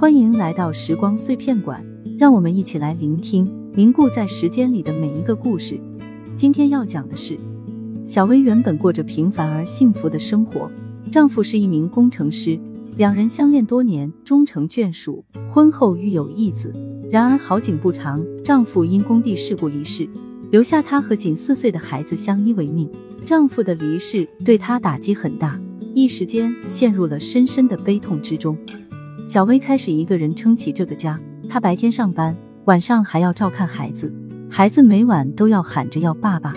欢迎来到时光碎片馆，让我们一起来聆听凝固在时间里的每一个故事。今天要讲的是，小薇原本过着平凡而幸福的生活，丈夫是一名工程师，两人相恋多年，终成眷属，婚后育有一子。然而好景不长，丈夫因工地事故离世，留下她和仅四岁的孩子相依为命。丈夫的离世对她打击很大，一时间陷入了深深的悲痛之中。小薇开始一个人撑起这个家。她白天上班，晚上还要照看孩子，孩子每晚都要喊着要爸爸。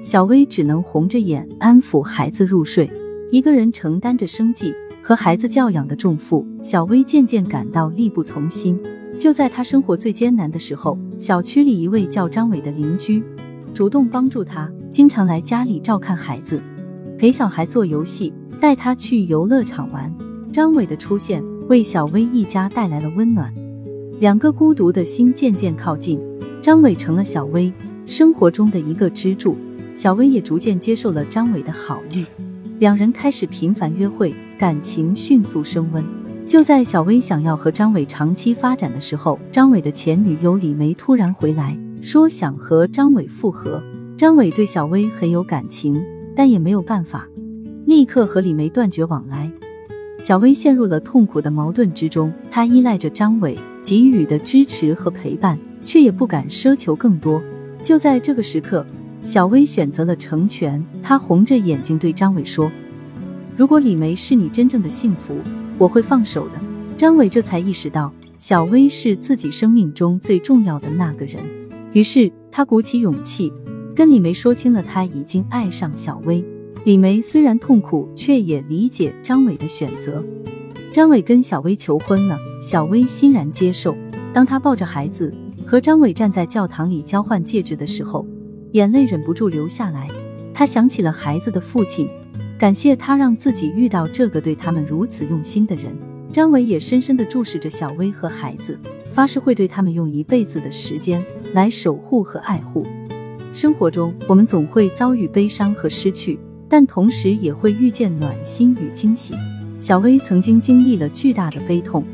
小薇只能红着眼安抚孩子入睡，一个人承担着生计和孩子教养的重负。小薇渐渐感到力不从心。就在她生活最艰难的时候，小区里一位叫张伟的邻居主动帮助她，经常来家里照看孩子，陪小孩做游戏，带他去游乐场玩。张伟的出现。为小薇一家带来了温暖，两个孤独的心渐渐靠近，张伟成了小薇生活中的一个支柱，小薇也逐渐接受了张伟的好意，两人开始频繁约会，感情迅速升温。就在小薇想要和张伟长期发展的时候，张伟的前女友李梅突然回来，说想和张伟复合。张伟对小薇很有感情，但也没有办法，立刻和李梅断绝往来。小薇陷入了痛苦的矛盾之中，她依赖着张伟给予的支持和陪伴，却也不敢奢求更多。就在这个时刻，小薇选择了成全。她红着眼睛对张伟说：“如果李梅是你真正的幸福，我会放手的。”张伟这才意识到，小薇是自己生命中最重要的那个人。于是，他鼓起勇气，跟李梅说清了他已经爱上小薇。李梅虽然痛苦，却也理解张伟的选择。张伟跟小薇求婚了，小薇欣然接受。当她抱着孩子和张伟站在教堂里交换戒指的时候，眼泪忍不住流下来。她想起了孩子的父亲，感谢他让自己遇到这个对他们如此用心的人。张伟也深深地注视着小薇和孩子，发誓会对他们用一辈子的时间来守护和爱护。生活中，我们总会遭遇悲伤和失去。但同时也会遇见暖心与惊喜。小薇曾经经历了巨大的悲痛，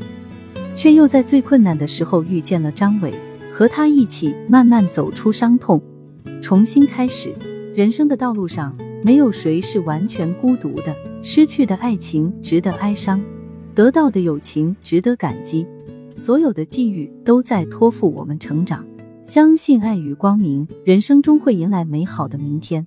却又在最困难的时候遇见了张伟，和他一起慢慢走出伤痛，重新开始。人生的道路上，没有谁是完全孤独的。失去的爱情值得哀伤，得到的友情值得感激。所有的际遇都在托付我们成长。相信爱与光明，人生终会迎来美好的明天。